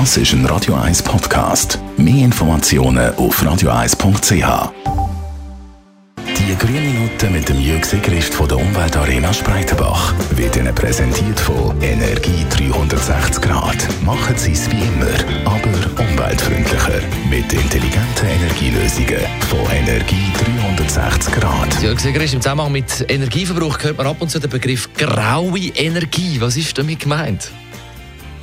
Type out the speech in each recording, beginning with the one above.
Das ist ein Radio 1 Podcast. Mehr Informationen auf radio1.ch. Die grüne Minute mit dem Jürg Sigrist von der Umweltarena Spreitenbach wird Ihnen präsentiert von Energie 360 Grad. Machen Sie es wie immer, aber umweltfreundlicher. Mit intelligenten Energielösungen von Energie 360 Grad. Jürg Sigrist, im Zusammenhang mit Energieverbrauch hört man ab und zu den Begriff graue Energie. Was ist damit gemeint?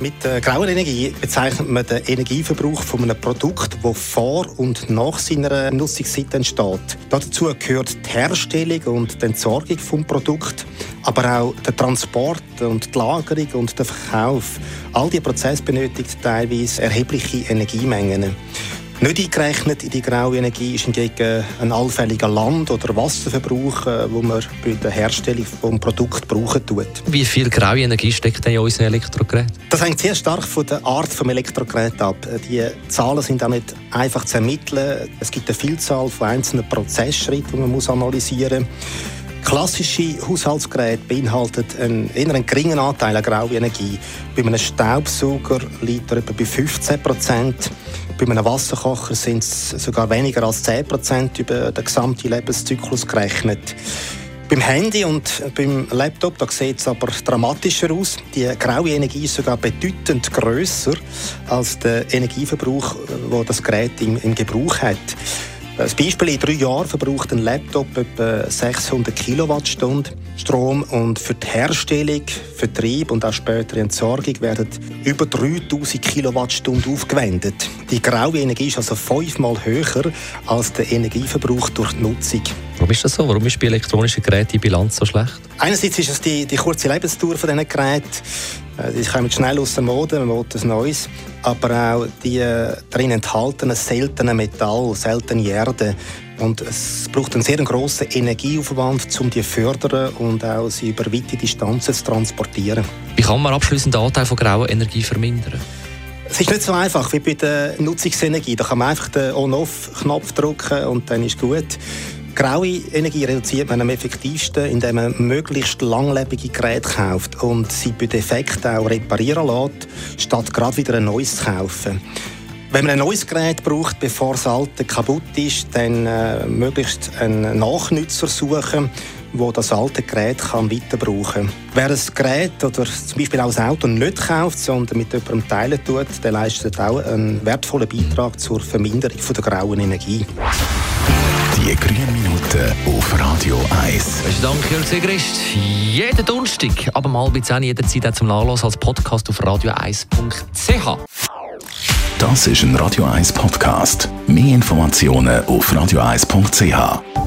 Mit der grauen Energie bezeichnet man den Energieverbrauch von einem Produkt, das vor und nach seiner Nutzungszeit entsteht. Dazu gehört die Herstellung und die Entsorgung des Produkts, aber auch der Transport und die Lagerung und der Verkauf. All diese Prozesse benötigen teilweise erhebliche Energiemengen. Nicht eingerechnet in die graue Energie ist hingegen ein allfälliger Land- oder Wasserverbrauch, äh, wo man bei der Herstellung des Produkts brauchen tut. Wie viel graue Energie steckt denn in unseren Elektrogeräten? Das hängt sehr stark von der Art des Elektrogeräts ab. Die Zahlen sind auch nicht einfach zu ermitteln. Es gibt eine Vielzahl von einzelnen Prozessschritten, die man muss analysieren muss. Klassische Haushaltsgeräte beinhalten einen eher einen geringen Anteil an grauer Energie. Bei einem Staubsauger liegt er etwa bei 15 Prozent. Bei einem Wasserkocher sind es sogar weniger als 10 Prozent über den gesamten Lebenszyklus gerechnet. Beim Handy und beim Laptop sieht es aber dramatischer aus. Die graue Energie ist sogar bedeutend größer als der Energieverbrauch, wo das Gerät im, im Gebrauch hat. Als Beispiel, in drei Jahren verbraucht ein Laptop etwa 600 Kilowattstunden Strom und für die Herstellung, Vertrieb und auch spätere Entsorgung werden über 3000 Kilowattstunden aufgewendet. Die graue Energie ist also fünfmal höher als der Energieverbrauch durch die Nutzung. Warum ist das so? Warum ist bei elektronischen Geräten die Bilanz so schlecht? Einerseits ist es die, die kurze Lebensdauer von diesen Geräten. Äh, die kommen schnell aus der Mode, man will etwas Neues. Aber auch die äh, darin enthaltenen seltenen Metall, seltene Erde. Und es braucht einen sehr grossen Energieaufwand, um die zu fördern und auch sie über weite Distanzen zu transportieren. Wie kann man abschließend den Anteil von grauer Energie vermindern? Es ist nicht so einfach wie bei der Nutzungsenergie. Da kann man einfach den On-Off-Knopf drücken und dann ist gut. Graue Energie reduziert man am effektivsten, indem man möglichst langlebige Geräte kauft und sie bei Defekten auch reparieren lässt, statt gerade wieder ein neues zu kaufen. Wenn man ein neues Gerät braucht, bevor das alte kaputt ist, dann äh, möglichst einen Nachnützer suchen, wo das alte Gerät kann weiter kann. Wer ein Gerät oder zum Beispiel auch ein Auto nicht kauft, sondern mit jemandem teilen tut, der leistet auch einen wertvollen Beitrag zur Verminderung der grauen Energie. Die grünen Minuten auf Radio 1. Besten Dank, Jörg Sigrist. Jeden Donnerstag ab um halb zehn jederzeit zum Nachlass als Podcast auf radio1.ch. Das ist ein Radio 1 Podcast. Mehr Informationen auf radio1.ch.